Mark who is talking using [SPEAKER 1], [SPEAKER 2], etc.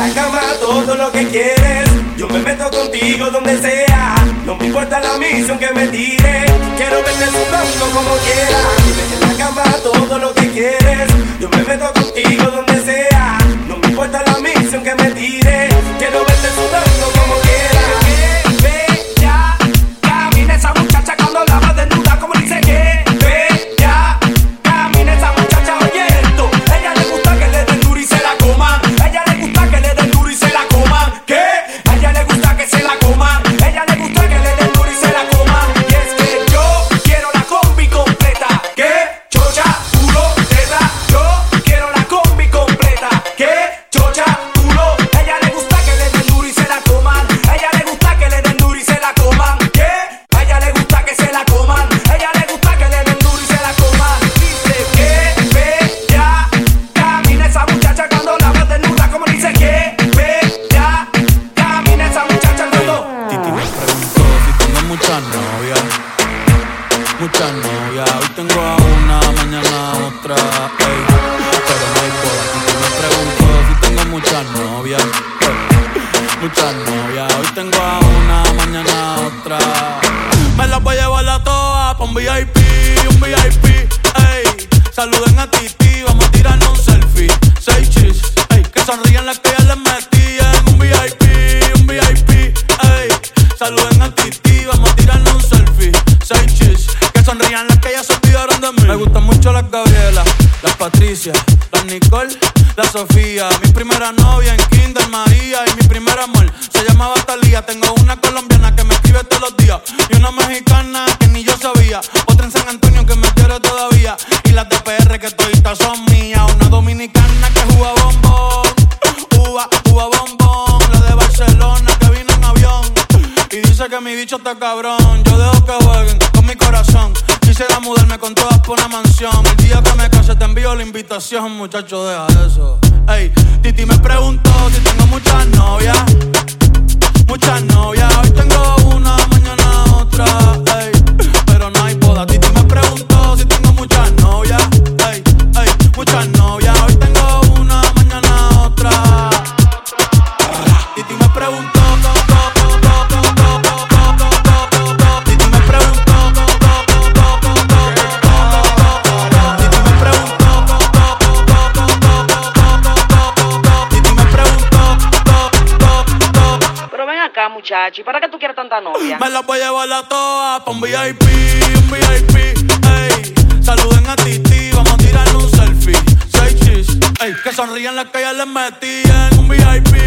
[SPEAKER 1] la cama todo lo que quieres. Yo me meto contigo donde sea. No me importa la misión que me tire. Quiero verte sudando como quieras. En la cama todo lo que quieres. Yo me meto contigo
[SPEAKER 2] Muchas novias. Hoy tengo a una, mañana otra. pero no hay boda. Titi me preguntó si tengo muchas novias. muchas novias. Hoy tengo a una, mañana otra. Me las voy a llevar a todas pa' un VIP, un VIP. Ey, saluden a Titi, Nicole, la Sofía. Mi primera novia en Kinder María y mi primer amor se llamaba Talía. Tengo una colombiana que me escribe todos los días y una mexicana que ni yo sabía. Otra en San Antonio que me quiere todavía y las de que toditas son mías. Una dominicana que juega bombón, uva, uva bombón. La de Barcelona que vino en avión y dice que mi bicho está cabrón. Yo dejo que jueguen con mi corazón. Quisiera mudarme con todas por una mansión. El día que me envío la invitación, muchacho, deja eso. Ey, Titi me preguntó si tengo muchas novias.
[SPEAKER 3] Acá, muchacho, ¿y para qué tú quieres tanta novia?
[SPEAKER 2] Me las voy a llevar a todas pa' un VIP, un VIP, ey. Saluden a Titi, vamos a tirarle un selfie. Seis chis, ey. Que sonrían las que ya les metí en un VIP,